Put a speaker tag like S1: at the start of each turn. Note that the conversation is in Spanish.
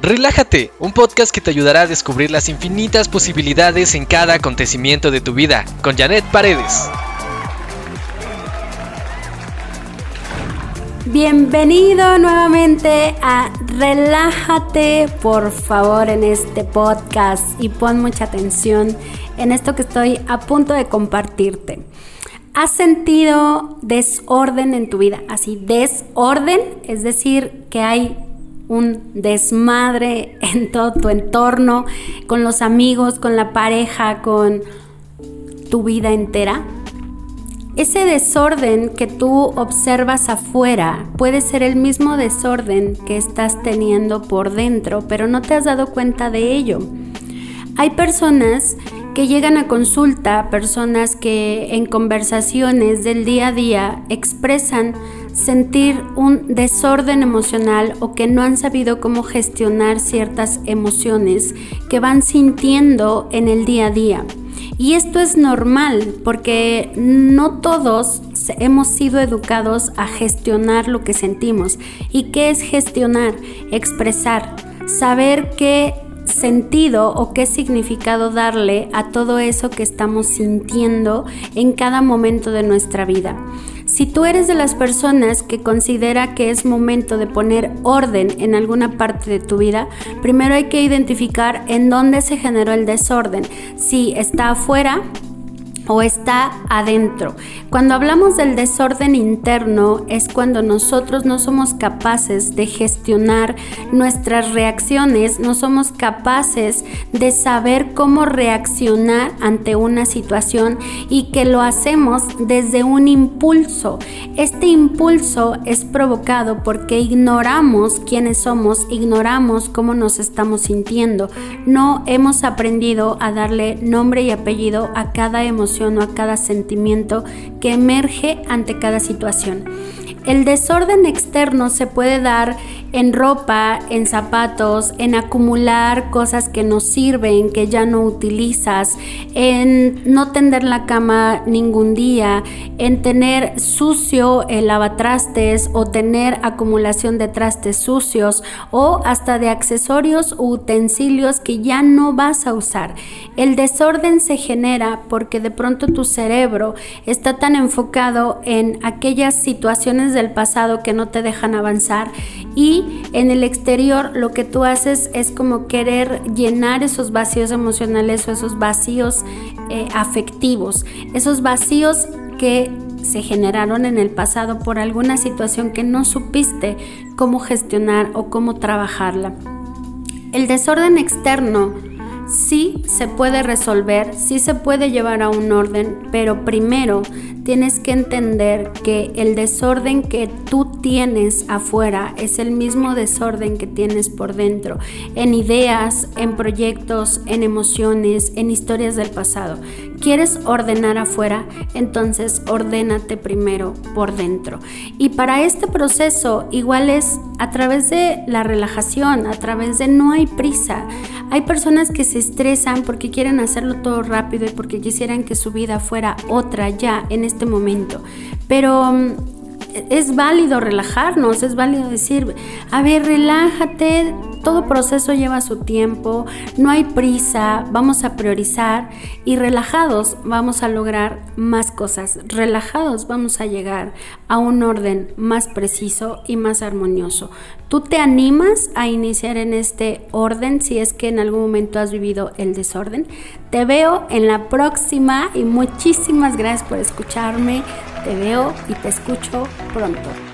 S1: Relájate, un podcast que te ayudará a descubrir las infinitas posibilidades en cada acontecimiento de tu vida, con Janet Paredes.
S2: Bienvenido nuevamente a Relájate, por favor, en este podcast y pon mucha atención en esto que estoy a punto de compartirte. ¿Has sentido desorden en tu vida? Así, desorden, es decir, que hay un desmadre en todo tu entorno, con los amigos, con la pareja, con tu vida entera. Ese desorden que tú observas afuera puede ser el mismo desorden que estás teniendo por dentro, pero no te has dado cuenta de ello. Hay personas que llegan a consulta, personas que en conversaciones del día a día expresan sentir un desorden emocional o que no han sabido cómo gestionar ciertas emociones que van sintiendo en el día a día. Y esto es normal porque no todos hemos sido educados a gestionar lo que sentimos. ¿Y qué es gestionar? Expresar, saber qué sentido o qué significado darle a todo eso que estamos sintiendo en cada momento de nuestra vida. Si tú eres de las personas que considera que es momento de poner orden en alguna parte de tu vida, primero hay que identificar en dónde se generó el desorden. Si está afuera, o está adentro. Cuando hablamos del desorden interno es cuando nosotros no somos capaces de gestionar nuestras reacciones, no somos capaces de saber cómo reaccionar ante una situación y que lo hacemos desde un impulso. Este impulso es provocado porque ignoramos quiénes somos, ignoramos cómo nos estamos sintiendo. No hemos aprendido a darle nombre y apellido a cada emoción o a cada sentimiento que emerge ante cada situación. El desorden externo se puede dar en ropa, en zapatos, en acumular cosas que no sirven, que ya no utilizas, en no tender la cama ningún día, en tener sucio el lavatrastes o tener acumulación de trastes sucios o hasta de accesorios u utensilios que ya no vas a usar. El desorden se genera porque de pronto tu cerebro está tan enfocado en aquellas situaciones del pasado que no te dejan avanzar y en el exterior lo que tú haces es como querer llenar esos vacíos emocionales o esos vacíos eh, afectivos, esos vacíos que se generaron en el pasado por alguna situación que no supiste cómo gestionar o cómo trabajarla. El desorden externo sí se puede resolver, sí se puede llevar a un orden, pero primero tienes que entender que el desorden que tú tienes afuera es el mismo desorden que tienes por dentro, en ideas, en proyectos, en emociones, en historias del pasado. ¿Quieres ordenar afuera? Entonces ordénate primero por dentro. Y para este proceso igual es a través de la relajación, a través de no hay prisa. Hay personas que se estresan porque quieren hacerlo todo rápido y porque quisieran que su vida fuera otra ya en este momento. Pero mm, es válido relajarnos, es válido decir, a ver, relájate, todo proceso lleva su tiempo, no hay prisa, vamos a priorizar y relajados vamos a lograr más cosas, relajados vamos a llegar a un orden más preciso y más armonioso. ¿Tú te animas a iniciar en este orden si es que en algún momento has vivido el desorden? Te veo en la próxima y muchísimas gracias por escucharme. Te veo y te escucho pronto.